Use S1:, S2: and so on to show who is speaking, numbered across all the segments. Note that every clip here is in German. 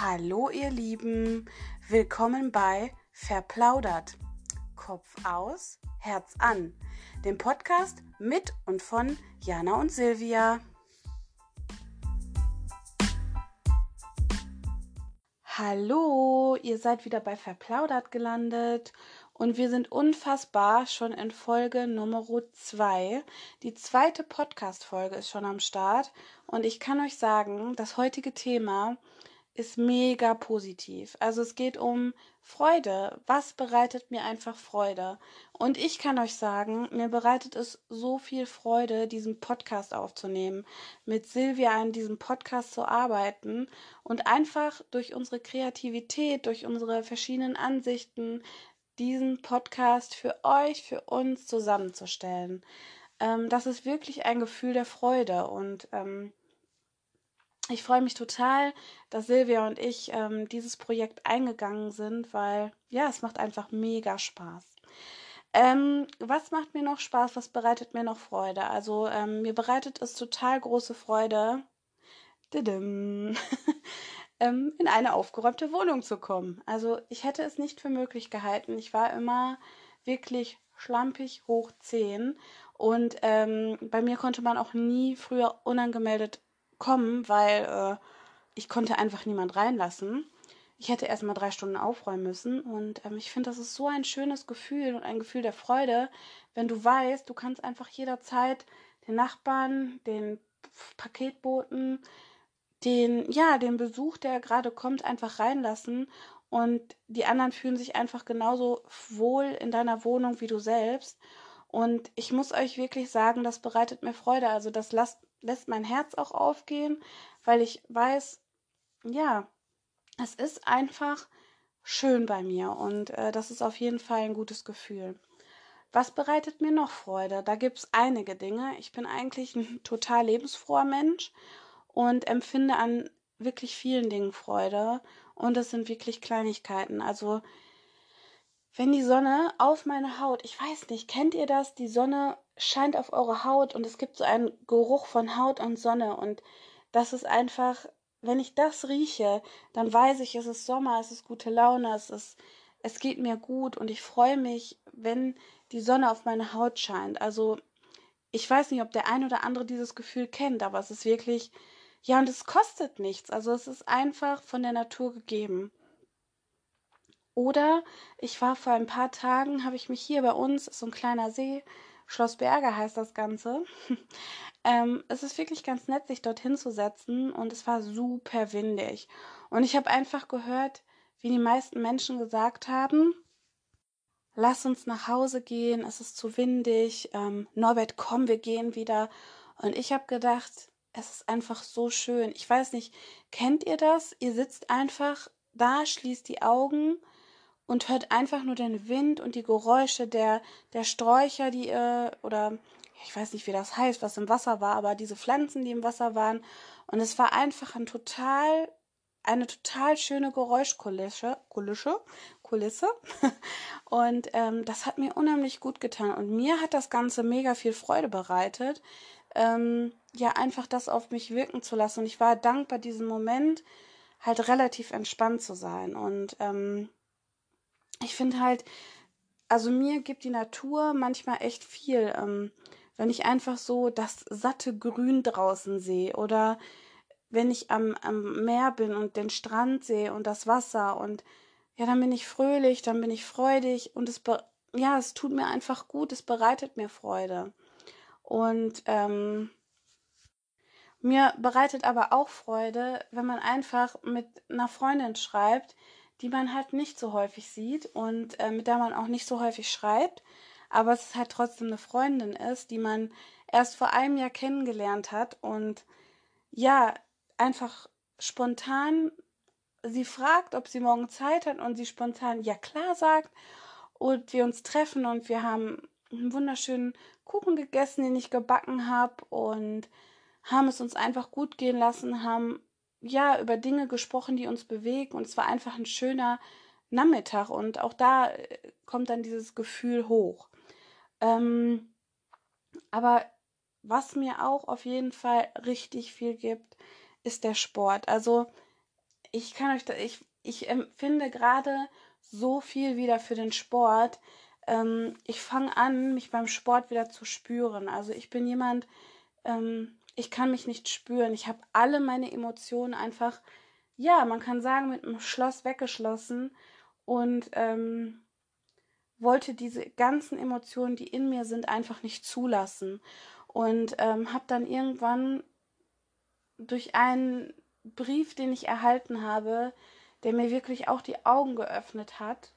S1: Hallo ihr Lieben, willkommen bei Verplaudert. Kopf aus, Herz an, dem Podcast mit und von Jana und Silvia. Hallo, ihr seid wieder bei Verplaudert gelandet und wir sind unfassbar schon in Folge Nummer 2. Die zweite Podcast-Folge ist schon am Start und ich kann euch sagen, das heutige Thema ist mega positiv. Also es geht um Freude. Was bereitet mir einfach Freude? Und ich kann euch sagen, mir bereitet es so viel Freude, diesen Podcast aufzunehmen, mit Silvia an diesem Podcast zu arbeiten und einfach durch unsere Kreativität, durch unsere verschiedenen Ansichten diesen Podcast für euch, für uns zusammenzustellen. Ähm, das ist wirklich ein Gefühl der Freude und ähm, ich freue mich total, dass Silvia und ich ähm, dieses Projekt eingegangen sind, weil ja, es macht einfach mega Spaß. Ähm, was macht mir noch Spaß? Was bereitet mir noch Freude? Also ähm, mir bereitet es total große Freude, ähm, in eine aufgeräumte Wohnung zu kommen. Also ich hätte es nicht für möglich gehalten. Ich war immer wirklich schlampig hoch 10 und ähm, bei mir konnte man auch nie früher unangemeldet kommen, weil äh, ich konnte einfach niemand reinlassen. Ich hätte erst mal drei Stunden aufräumen müssen und ähm, ich finde, das ist so ein schönes Gefühl und ein Gefühl der Freude, wenn du weißt, du kannst einfach jederzeit den Nachbarn, den Paketboten, den, ja, den Besuch, der gerade kommt, einfach reinlassen und die anderen fühlen sich einfach genauso wohl in deiner Wohnung wie du selbst. Und ich muss euch wirklich sagen, das bereitet mir Freude. Also das lasst, lässt mein Herz auch aufgehen, weil ich weiß, ja, es ist einfach schön bei mir und äh, das ist auf jeden Fall ein gutes Gefühl. Was bereitet mir noch Freude? Da gibt's einige Dinge. Ich bin eigentlich ein total lebensfroher Mensch und empfinde an wirklich vielen Dingen Freude und es sind wirklich Kleinigkeiten. Also wenn die Sonne auf meine Haut, ich weiß nicht, kennt ihr das? Die Sonne scheint auf eure Haut und es gibt so einen Geruch von Haut und Sonne und das ist einfach, wenn ich das rieche, dann weiß ich, es ist Sommer, es ist gute Laune, es ist, es geht mir gut und ich freue mich, wenn die Sonne auf meine Haut scheint. Also ich weiß nicht, ob der ein oder andere dieses Gefühl kennt, aber es ist wirklich, ja, und es kostet nichts. Also es ist einfach von der Natur gegeben. Oder ich war vor ein paar Tagen, habe ich mich hier bei uns, ist so ein kleiner See, Schloss Berge heißt das Ganze. ähm, es ist wirklich ganz nett, sich dorthin zu setzen und es war super windig. Und ich habe einfach gehört, wie die meisten Menschen gesagt haben, lass uns nach Hause gehen, es ist zu windig, ähm, Norbert, komm, wir gehen wieder. Und ich habe gedacht, es ist einfach so schön. Ich weiß nicht, kennt ihr das? Ihr sitzt einfach da, schließt die Augen und hört einfach nur den Wind und die Geräusche der, der Sträucher, die, äh, oder ich weiß nicht, wie das heißt, was im Wasser war, aber diese Pflanzen, die im Wasser waren. Und es war einfach ein total, eine total schöne Geräuschkulisse, Kulisse, Kulisse. Und ähm, das hat mir unheimlich gut getan. Und mir hat das Ganze mega viel Freude bereitet, ähm, ja, einfach das auf mich wirken zu lassen. Und ich war dankbar, diesen Moment halt relativ entspannt zu sein. Und ähm, ich finde halt, also mir gibt die Natur manchmal echt viel, ähm, wenn ich einfach so das satte Grün draußen sehe oder wenn ich am, am Meer bin und den Strand sehe und das Wasser und ja, dann bin ich fröhlich, dann bin ich freudig und es, ja, es tut mir einfach gut, es bereitet mir Freude. Und ähm, mir bereitet aber auch Freude, wenn man einfach mit einer Freundin schreibt, die man halt nicht so häufig sieht und äh, mit der man auch nicht so häufig schreibt, aber es halt trotzdem eine Freundin ist, die man erst vor einem Jahr kennengelernt hat und ja, einfach spontan sie fragt, ob sie morgen Zeit hat und sie spontan ja klar sagt und wir uns treffen und wir haben einen wunderschönen Kuchen gegessen, den ich gebacken habe und haben es uns einfach gut gehen lassen, haben ja, über Dinge gesprochen, die uns bewegen. Und es war einfach ein schöner Nachmittag. Und auch da äh, kommt dann dieses Gefühl hoch. Ähm, aber was mir auch auf jeden Fall richtig viel gibt, ist der Sport. Also ich kann euch da, ich, ich empfinde gerade so viel wieder für den Sport. Ähm, ich fange an, mich beim Sport wieder zu spüren. Also ich bin jemand, ähm, ich kann mich nicht spüren. Ich habe alle meine Emotionen einfach, ja, man kann sagen, mit einem Schloss weggeschlossen und ähm, wollte diese ganzen Emotionen, die in mir sind, einfach nicht zulassen. Und ähm, habe dann irgendwann durch einen Brief, den ich erhalten habe, der mir wirklich auch die Augen geöffnet hat.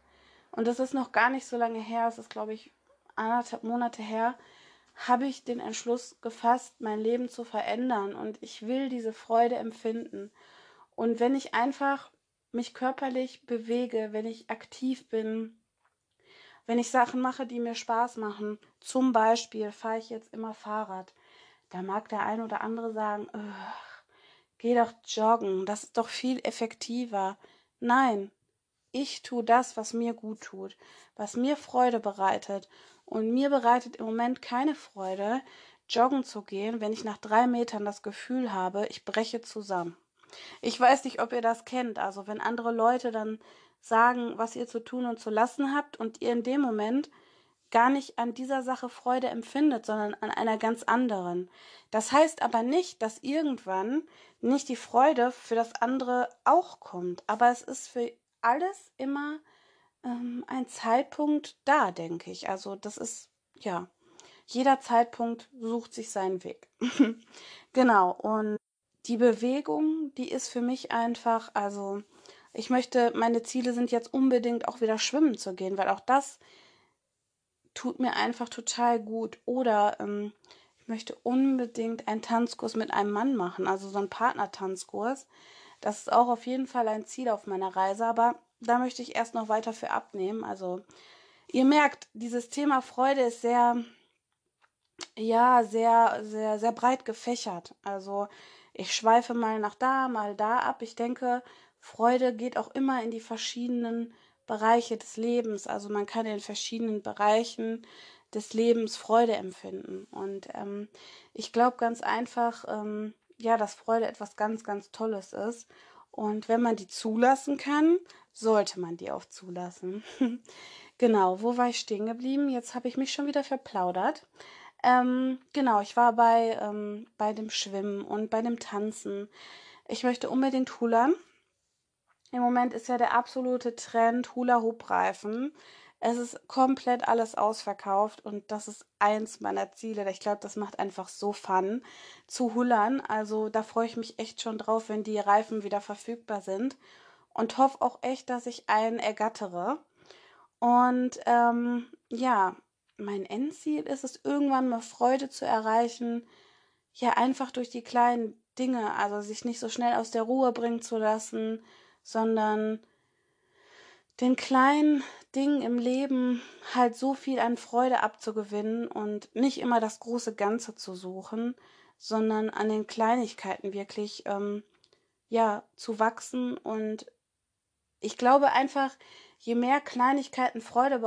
S1: Und das ist noch gar nicht so lange her, es ist, glaube ich, anderthalb Monate her, habe ich den Entschluss gefasst, mein Leben zu verändern. Und ich will diese Freude empfinden. Und wenn ich einfach mich körperlich bewege, wenn ich aktiv bin, wenn ich Sachen mache, die mir Spaß machen, zum Beispiel fahre ich jetzt immer Fahrrad, da mag der ein oder andere sagen, geh doch joggen, das ist doch viel effektiver. Nein, ich tue das, was mir gut tut, was mir Freude bereitet. Und mir bereitet im Moment keine Freude, joggen zu gehen, wenn ich nach drei Metern das Gefühl habe, ich breche zusammen. Ich weiß nicht, ob ihr das kennt. Also wenn andere Leute dann sagen, was ihr zu tun und zu lassen habt und ihr in dem Moment gar nicht an dieser Sache Freude empfindet, sondern an einer ganz anderen. Das heißt aber nicht, dass irgendwann nicht die Freude für das andere auch kommt. Aber es ist für alles immer ähm, ein Zeitpunkt da, denke ich. Also das ist, ja, jeder Zeitpunkt sucht sich seinen Weg. genau. Und die Bewegung, die ist für mich einfach, also ich möchte, meine Ziele sind jetzt unbedingt auch wieder schwimmen zu gehen, weil auch das tut mir einfach total gut. Oder ähm, ich möchte unbedingt einen Tanzkurs mit einem Mann machen, also so einen Partnertanzkurs. Das ist auch auf jeden Fall ein Ziel auf meiner Reise, aber da möchte ich erst noch weiter für abnehmen. Also ihr merkt, dieses Thema Freude ist sehr, ja, sehr, sehr, sehr breit gefächert. Also ich schweife mal nach da, mal da ab. Ich denke, Freude geht auch immer in die verschiedenen Bereiche des Lebens. Also man kann in verschiedenen Bereichen des Lebens Freude empfinden. Und ähm, ich glaube ganz einfach, ähm, ja, dass Freude etwas ganz, ganz Tolles ist. Und wenn man die zulassen kann, sollte man die auch zulassen. genau, wo war ich stehen geblieben? Jetzt habe ich mich schon wieder verplaudert. Ähm, genau, ich war bei, ähm, bei dem Schwimmen und bei dem Tanzen. Ich möchte unbedingt hulern. Im Moment ist ja der absolute Trend Hula-Hoop-Reifen. Es ist komplett alles ausverkauft und das ist eins meiner Ziele. Ich glaube, das macht einfach so Fun zu hullern. Also da freue ich mich echt schon drauf, wenn die Reifen wieder verfügbar sind und hoffe auch echt, dass ich einen ergattere. Und ähm, ja, mein Endziel ist es, irgendwann mal Freude zu erreichen, ja, einfach durch die kleinen Dinge, also sich nicht so schnell aus der Ruhe bringen zu lassen, sondern den kleinen Dingen im Leben halt so viel an Freude abzugewinnen und nicht immer das große Ganze zu suchen, sondern an den Kleinigkeiten wirklich ähm, ja zu wachsen und ich glaube einfach, je mehr Kleinigkeiten Freude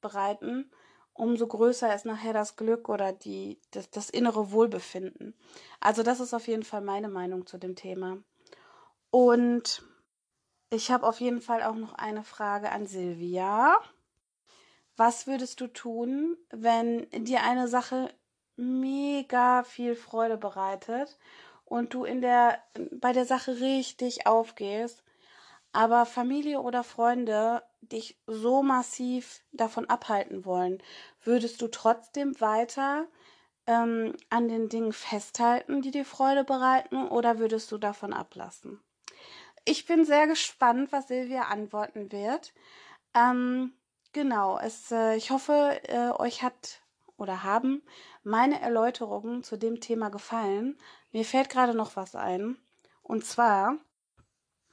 S1: bereiten, umso größer ist nachher das Glück oder die, das, das innere Wohlbefinden. Also das ist auf jeden Fall meine Meinung zu dem Thema. Und ich habe auf jeden Fall auch noch eine Frage an Silvia. Was würdest du tun, wenn dir eine Sache mega viel Freude bereitet und du in der, bei der Sache richtig aufgehst, aber Familie oder Freunde dich so massiv davon abhalten wollen? Würdest du trotzdem weiter ähm, an den Dingen festhalten, die dir Freude bereiten, oder würdest du davon ablassen? Ich bin sehr gespannt, was Silvia antworten wird. Ähm, genau, es, äh, ich hoffe, äh, euch hat oder haben meine Erläuterungen zu dem Thema gefallen. Mir fällt gerade noch was ein. Und zwar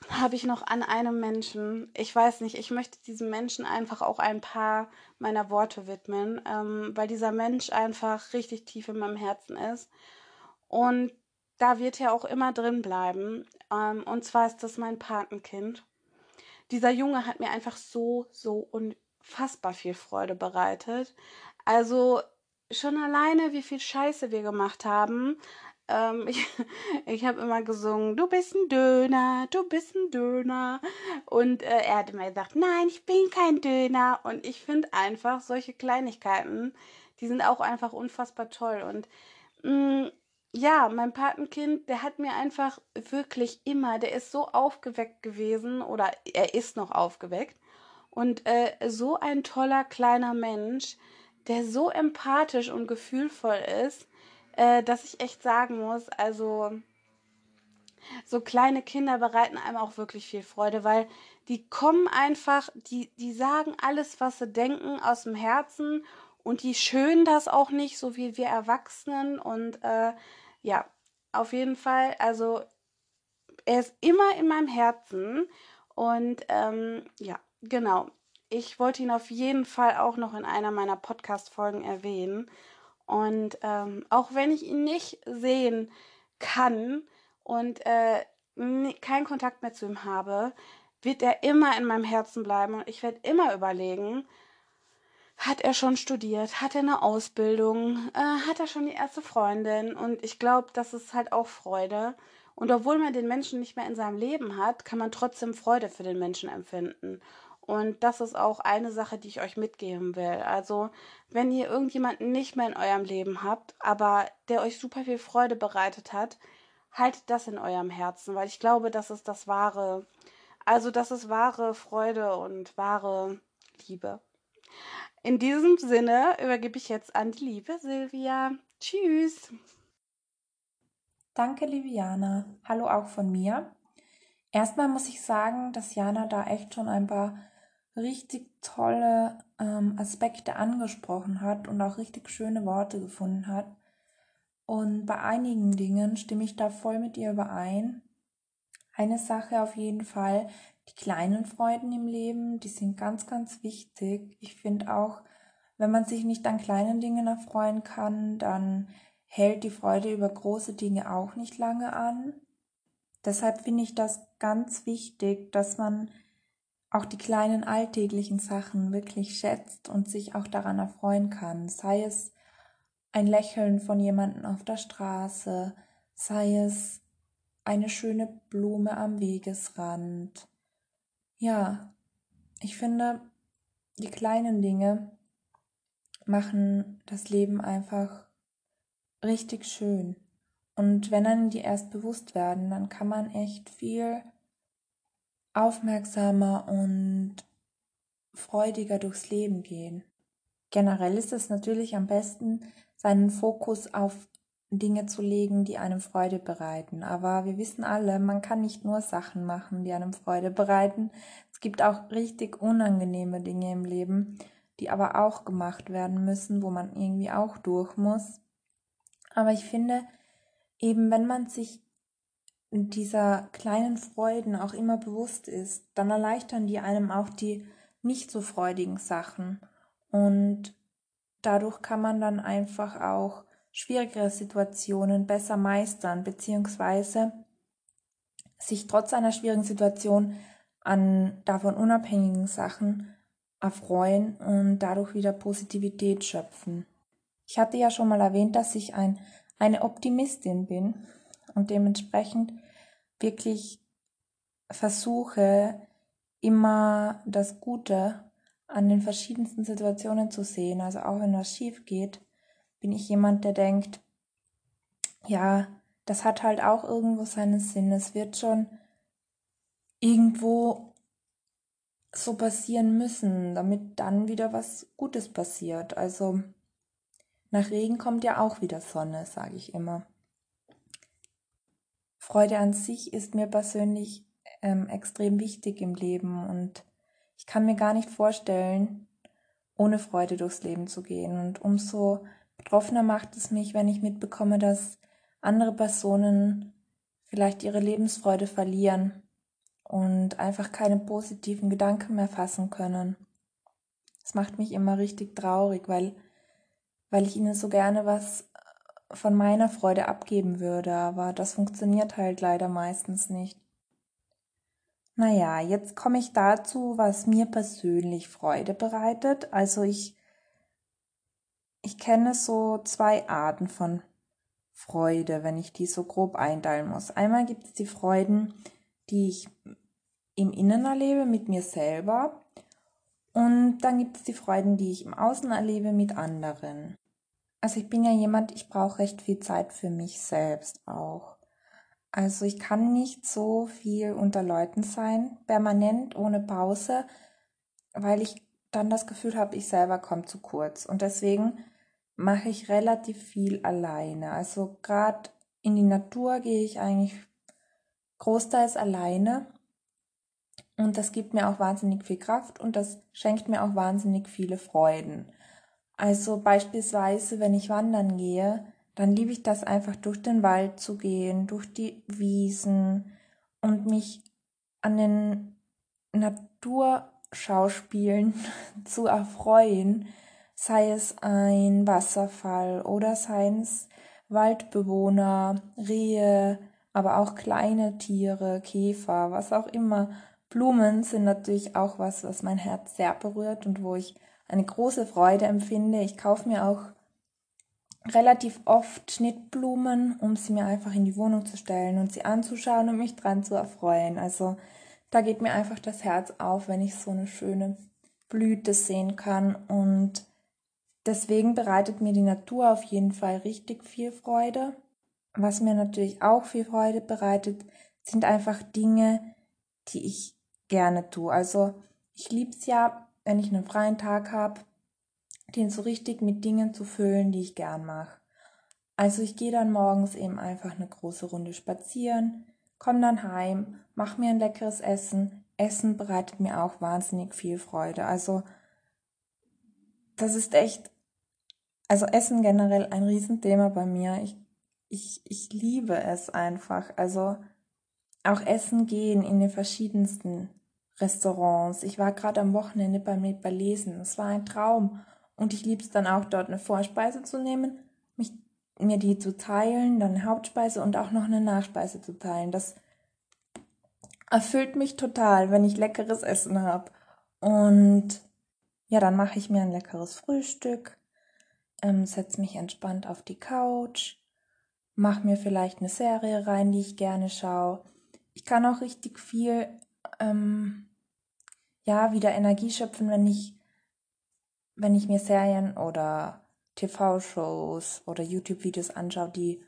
S1: habe ich noch an einem Menschen, ich weiß nicht, ich möchte diesem Menschen einfach auch ein paar meiner Worte widmen, ähm, weil dieser Mensch einfach richtig tief in meinem Herzen ist. Und da wird er auch immer drin bleiben. Ähm, und zwar ist das mein Patenkind. Dieser Junge hat mir einfach so, so unfassbar viel Freude bereitet. Also schon alleine, wie viel Scheiße wir gemacht haben, ähm, ich, ich habe immer gesungen, du bist ein Döner, du bist ein Döner. Und äh, er hat immer gesagt, nein, ich bin kein Döner. Und ich finde einfach solche Kleinigkeiten, die sind auch einfach unfassbar toll. Und mh, mm, ja, mein Patenkind, der hat mir einfach wirklich immer, der ist so aufgeweckt gewesen oder er ist noch aufgeweckt. Und äh, so ein toller kleiner Mensch, der so empathisch und gefühlvoll ist, äh, dass ich echt sagen muss, also so kleine Kinder bereiten einem auch wirklich viel Freude, weil die kommen einfach, die, die sagen alles, was sie denken, aus dem Herzen und die schönen das auch nicht, so wie wir Erwachsenen. Und äh, ja, auf jeden Fall, also er ist immer in meinem Herzen. Und ähm, ja, genau. Ich wollte ihn auf jeden Fall auch noch in einer meiner Podcast-Folgen erwähnen. Und ähm, auch wenn ich ihn nicht sehen kann und äh, keinen Kontakt mehr zu ihm habe, wird er immer in meinem Herzen bleiben und ich werde immer überlegen, hat er schon studiert, hat er eine Ausbildung, äh, hat er schon die erste Freundin und ich glaube, das ist halt auch Freude. Und obwohl man den Menschen nicht mehr in seinem Leben hat, kann man trotzdem Freude für den Menschen empfinden. Und das ist auch eine Sache, die ich euch mitgeben will. Also, wenn ihr irgendjemanden nicht mehr in eurem Leben habt, aber der euch super viel Freude bereitet hat, haltet das in eurem Herzen, weil ich glaube, das ist das wahre, also das ist wahre Freude und wahre Liebe. In diesem Sinne übergebe ich jetzt an die liebe Silvia. Tschüss.
S2: Danke, liebe Jana. Hallo auch von mir. Erstmal muss ich sagen, dass Jana da echt schon ein paar richtig tolle ähm, Aspekte angesprochen hat und auch richtig schöne Worte gefunden hat. Und bei einigen Dingen stimme ich da voll mit ihr überein. Eine Sache auf jeden Fall, die kleinen Freuden im Leben, die sind ganz, ganz wichtig. Ich finde auch, wenn man sich nicht an kleinen Dingen erfreuen kann, dann hält die Freude über große Dinge auch nicht lange an. Deshalb finde ich das ganz wichtig, dass man auch die kleinen alltäglichen Sachen wirklich schätzt und sich auch daran erfreuen kann, sei es ein Lächeln von jemandem auf der Straße, sei es eine schöne Blume am Wegesrand, ja, ich finde, die kleinen Dinge machen das Leben einfach richtig schön. Und wenn einem die erst bewusst werden, dann kann man echt viel aufmerksamer und freudiger durchs Leben gehen. Generell ist es natürlich am besten, seinen Fokus auf Dinge zu legen, die einem Freude bereiten. Aber wir wissen alle, man kann nicht nur Sachen machen, die einem Freude bereiten. Es gibt auch richtig unangenehme Dinge im Leben, die aber auch gemacht werden müssen, wo man irgendwie auch durch muss. Aber ich finde, eben wenn man sich dieser kleinen Freuden auch immer bewusst ist, dann erleichtern die einem auch die nicht so freudigen Sachen. Und dadurch kann man dann einfach auch schwierigere Situationen besser meistern, beziehungsweise sich trotz einer schwierigen Situation an davon unabhängigen Sachen erfreuen und dadurch wieder Positivität schöpfen. Ich hatte ja schon mal erwähnt, dass ich ein, eine Optimistin bin und dementsprechend wirklich versuche, immer das Gute an den verschiedensten Situationen zu sehen. Also auch wenn was schief geht, bin ich jemand, der denkt, ja, das hat halt auch irgendwo seinen Sinn. Es wird schon irgendwo so passieren müssen, damit dann wieder was Gutes passiert. Also nach Regen kommt ja auch wieder Sonne, sage ich immer. Freude an sich ist mir persönlich ähm, extrem wichtig im Leben und ich kann mir gar nicht vorstellen, ohne Freude durchs Leben zu gehen. Und umso Betroffener macht es mich, wenn ich mitbekomme, dass andere Personen vielleicht ihre Lebensfreude verlieren und einfach keine positiven Gedanken mehr fassen können. Das macht mich immer richtig traurig, weil, weil ich ihnen so gerne was von meiner Freude abgeben würde, aber das funktioniert halt leider meistens nicht. Naja, jetzt komme ich dazu, was mir persönlich Freude bereitet. Also ich ich kenne so zwei Arten von Freude, wenn ich die so grob einteilen muss. Einmal gibt es die Freuden, die ich im Innen erlebe mit mir selber und dann gibt es die Freuden, die ich im Außen erlebe mit anderen. Also ich bin ja jemand, ich brauche recht viel Zeit für mich selbst auch. Also ich kann nicht so viel unter Leuten sein, permanent, ohne Pause, weil ich dann das Gefühl habe, ich selber komme zu kurz. Und deswegen mache ich relativ viel alleine. Also gerade in die Natur gehe ich eigentlich großteils alleine. Und das gibt mir auch wahnsinnig viel Kraft und das schenkt mir auch wahnsinnig viele Freuden. Also beispielsweise, wenn ich wandern gehe, dann liebe ich das einfach durch den Wald zu gehen, durch die Wiesen und mich an den Naturschauspielen zu erfreuen, sei es ein Wasserfall oder seien es Waldbewohner, Rehe, aber auch kleine Tiere, Käfer, was auch immer. Blumen sind natürlich auch was, was mein Herz sehr berührt und wo ich eine große Freude empfinde. Ich kaufe mir auch relativ oft Schnittblumen, um sie mir einfach in die Wohnung zu stellen und sie anzuschauen und mich dran zu erfreuen. Also da geht mir einfach das Herz auf, wenn ich so eine schöne Blüte sehen kann und deswegen bereitet mir die Natur auf jeden Fall richtig viel Freude. Was mir natürlich auch viel Freude bereitet, sind einfach Dinge, die ich gerne tue. Also ich liebe es ja, wenn ich einen freien Tag habe, den so richtig mit Dingen zu füllen, die ich gern mache. Also ich gehe dann morgens eben einfach eine große Runde spazieren, komme dann heim, mache mir ein leckeres Essen. Essen bereitet mir auch wahnsinnig viel Freude. Also das ist echt, also Essen generell ein Riesenthema bei mir. Ich, ich, ich liebe es einfach. Also auch Essen gehen in den verschiedensten Restaurants. Ich war gerade am Wochenende bei mir bei Lesen. Es war ein Traum. Und ich liebe es dann auch, dort eine Vorspeise zu nehmen, mir die zu teilen, dann Hauptspeise und auch noch eine Nachspeise zu teilen. Das erfüllt mich total, wenn ich leckeres Essen habe. Und ja, dann mache ich mir ein leckeres Frühstück, ähm, setze mich entspannt auf die Couch, mache mir vielleicht eine Serie rein, die ich gerne schaue. Ich kann auch richtig viel, ähm, ja, wieder Energie schöpfen, wenn ich wenn ich mir Serien oder TV-Shows oder YouTube-Videos anschaue, die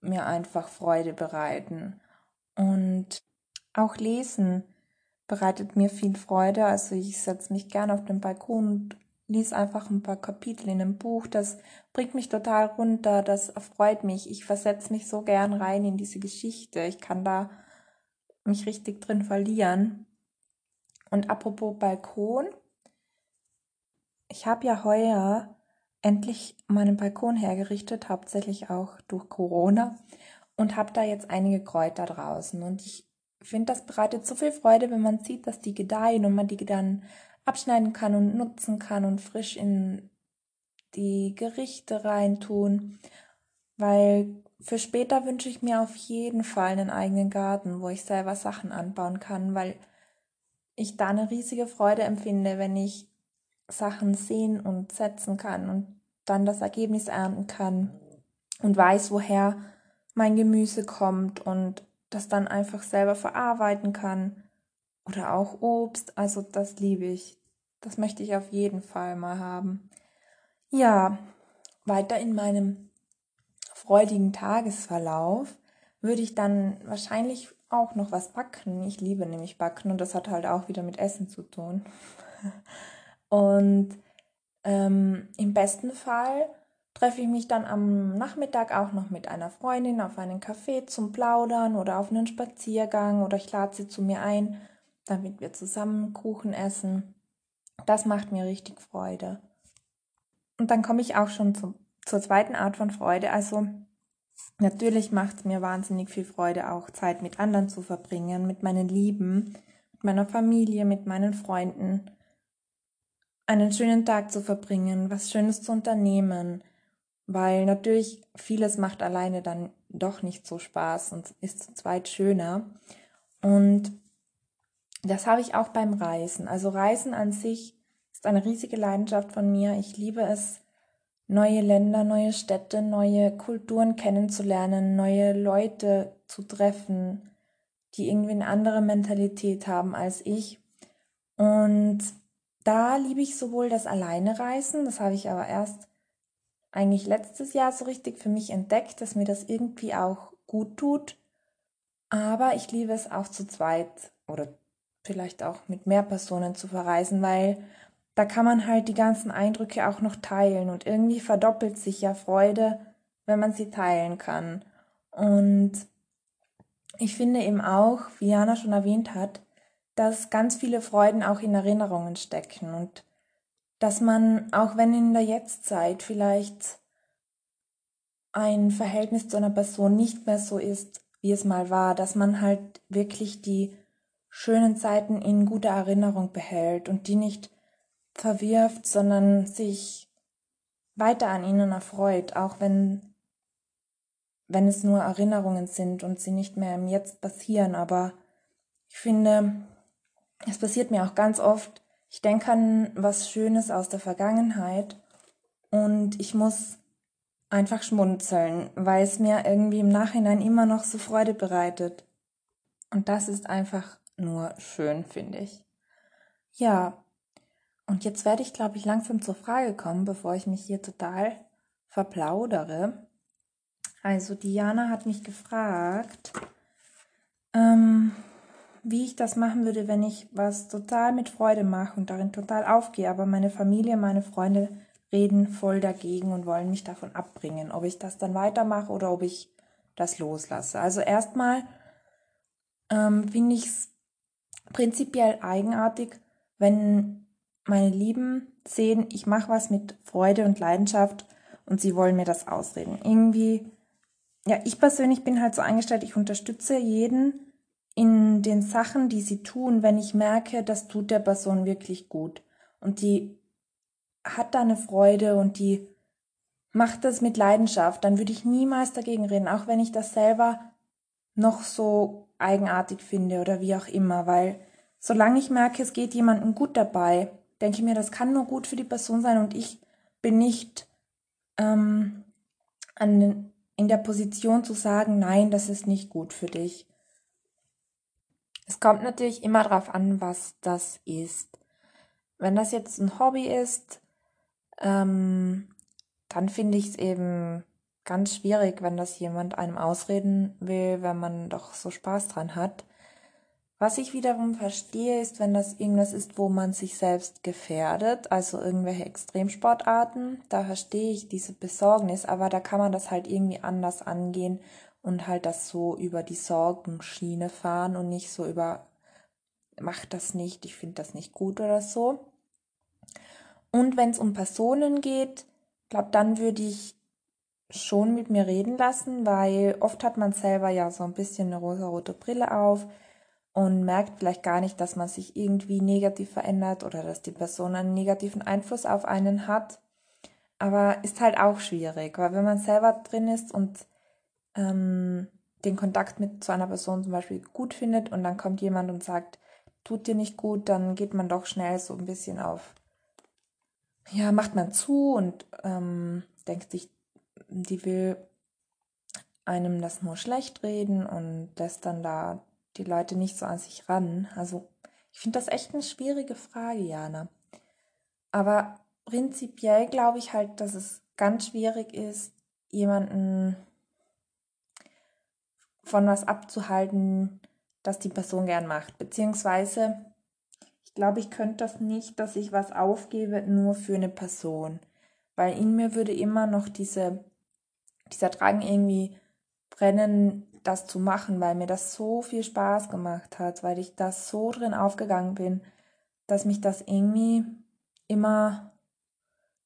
S2: mir einfach Freude bereiten. Und auch Lesen bereitet mir viel Freude. Also ich setze mich gerne auf den Balkon und lese einfach ein paar Kapitel in einem Buch. Das bringt mich total runter, das erfreut mich. Ich versetze mich so gern rein in diese Geschichte. Ich kann da mich richtig drin verlieren. Und apropos Balkon, ich habe ja heuer endlich meinen Balkon hergerichtet, hauptsächlich auch durch Corona und habe da jetzt einige Kräuter draußen. Und ich finde, das bereitet so viel Freude, wenn man sieht, dass die gedeihen und man die dann abschneiden kann und nutzen kann und frisch in die Gerichte reintun, weil für später wünsche ich mir auf jeden Fall einen eigenen Garten, wo ich selber Sachen anbauen kann, weil ich da eine riesige Freude empfinde, wenn ich Sachen sehen und setzen kann und dann das Ergebnis ernten kann und weiß, woher mein Gemüse kommt und das dann einfach selber verarbeiten kann oder auch Obst. Also das liebe ich. Das möchte ich auf jeden Fall mal haben. Ja, weiter in meinem freudigen Tagesverlauf würde ich dann wahrscheinlich auch noch was backen. Ich liebe nämlich backen und das hat halt auch wieder mit Essen zu tun. Und ähm, im besten Fall treffe ich mich dann am Nachmittag auch noch mit einer Freundin auf einen Café zum Plaudern oder auf einen Spaziergang oder ich lade sie zu mir ein, damit wir zusammen Kuchen essen. Das macht mir richtig Freude. Und dann komme ich auch schon zum, zur zweiten Art von Freude. Also natürlich macht es mir wahnsinnig viel Freude, auch Zeit mit anderen zu verbringen, mit meinen Lieben, mit meiner Familie, mit meinen Freunden einen schönen Tag zu verbringen, was Schönes zu unternehmen, weil natürlich vieles macht alleine dann doch nicht so Spaß und ist zu zweit schöner. Und das habe ich auch beim Reisen. Also Reisen an sich ist eine riesige Leidenschaft von mir. Ich liebe es, neue Länder, neue Städte, neue Kulturen kennenzulernen, neue Leute zu treffen, die irgendwie eine andere Mentalität haben als ich. Und da liebe ich sowohl das Alleinereisen, das habe ich aber erst eigentlich letztes Jahr so richtig für mich entdeckt, dass mir das irgendwie auch gut tut. Aber ich liebe es auch zu zweit oder vielleicht auch mit mehr Personen zu verreisen, weil da kann man halt die ganzen Eindrücke auch noch teilen und irgendwie verdoppelt sich ja Freude, wenn man sie teilen kann. Und ich finde eben auch, wie Jana schon erwähnt hat, dass ganz viele Freuden auch in Erinnerungen stecken und dass man, auch wenn in der Jetztzeit vielleicht ein Verhältnis zu einer Person nicht mehr so ist, wie es mal war, dass man halt wirklich die schönen Zeiten in guter Erinnerung behält und die nicht verwirft, sondern sich weiter an ihnen erfreut, auch wenn, wenn es nur Erinnerungen sind und sie nicht mehr im Jetzt passieren. Aber ich finde, es passiert mir auch ganz oft, ich denke an was Schönes aus der Vergangenheit und ich muss einfach schmunzeln, weil es mir irgendwie im Nachhinein immer noch so Freude bereitet. Und das ist einfach nur schön, finde ich. Ja, und jetzt werde ich, glaube ich, langsam zur Frage kommen, bevor ich mich hier total verplaudere. Also Diana hat mich gefragt, ähm, wie ich das machen würde, wenn ich was total mit Freude mache und darin total aufgehe, aber meine Familie, meine Freunde reden voll dagegen und wollen mich davon abbringen, ob ich das dann weitermache oder ob ich das loslasse. Also erstmal ähm, finde ich es prinzipiell eigenartig, wenn meine Lieben sehen, ich mache was mit Freude und Leidenschaft und sie wollen mir das ausreden. Irgendwie, ja, ich persönlich bin halt so eingestellt, ich unterstütze jeden in den Sachen, die sie tun, wenn ich merke, das tut der Person wirklich gut. Und die hat da eine Freude und die macht das mit Leidenschaft, dann würde ich niemals dagegen reden, auch wenn ich das selber noch so eigenartig finde oder wie auch immer, weil solange ich merke, es geht jemandem gut dabei, denke ich mir, das kann nur gut für die Person sein und ich bin nicht ähm, an, in der Position zu sagen, nein, das ist nicht gut für dich. Es kommt natürlich immer darauf an, was das ist. Wenn das jetzt ein Hobby ist, ähm, dann finde ich es eben ganz schwierig, wenn das jemand einem ausreden will, wenn man doch so Spaß dran hat. Was ich wiederum verstehe, ist, wenn das irgendwas ist, wo man sich selbst gefährdet, also irgendwelche Extremsportarten, da verstehe ich diese Besorgnis, aber da kann man das halt irgendwie anders angehen und halt das so über die Sorgenschiene fahren und nicht so über, mach das nicht, ich finde das nicht gut oder so. Und wenn es um Personen geht, glaube dann würde ich schon mit mir reden lassen, weil oft hat man selber ja so ein bisschen eine rosa-rote Brille auf und merkt vielleicht gar nicht, dass man sich irgendwie negativ verändert oder dass die Person einen negativen Einfluss auf einen hat. Aber ist halt auch schwierig, weil wenn man selber drin ist und ähm, den Kontakt mit zu einer Person zum Beispiel gut findet und dann kommt jemand und sagt, tut dir nicht gut, dann geht man doch schnell so ein bisschen auf ja, macht man zu und ähm, denkt sich, die will einem das nur schlecht reden und lässt dann da die Leute nicht so an sich ran. Also ich finde das echt eine schwierige Frage, Jana. Aber prinzipiell glaube ich halt, dass es ganz schwierig ist, jemanden von was abzuhalten, das die Person gern macht. Beziehungsweise glaube, ich könnte das nicht, dass ich was aufgebe nur für eine Person. Weil in mir würde immer noch diese, dieser Drang irgendwie brennen, das zu machen, weil mir das so viel Spaß gemacht hat, weil ich da so drin aufgegangen bin, dass mich das irgendwie immer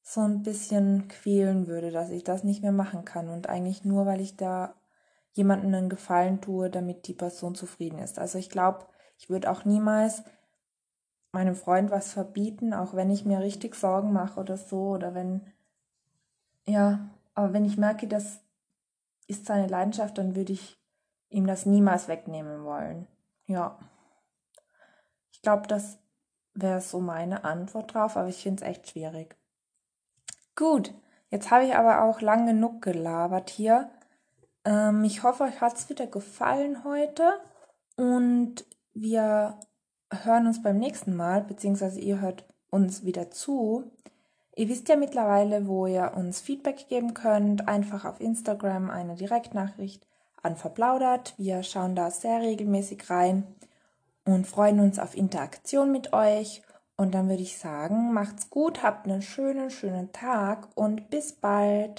S2: so ein bisschen quälen würde, dass ich das nicht mehr machen kann und eigentlich nur, weil ich da jemandem einen Gefallen tue, damit die Person zufrieden ist. Also ich glaube, ich würde auch niemals meinem Freund was verbieten, auch wenn ich mir richtig Sorgen mache oder so, oder wenn, ja, aber wenn ich merke, das ist seine Leidenschaft, dann würde ich ihm das niemals wegnehmen wollen. Ja. Ich glaube, das wäre so meine Antwort drauf, aber ich finde es echt schwierig. Gut, Jetzt habe ich aber auch lang genug gelabert hier. Ähm, ich hoffe, euch hat es wieder gefallen heute und wir hören uns beim nächsten Mal, beziehungsweise ihr hört uns wieder zu. Ihr wisst ja mittlerweile, wo ihr uns Feedback geben könnt. Einfach auf Instagram eine Direktnachricht an Verplaudert. Wir schauen da sehr regelmäßig rein und freuen uns auf Interaktion mit euch. Und dann würde ich sagen, macht's gut, habt einen schönen, schönen Tag und bis bald.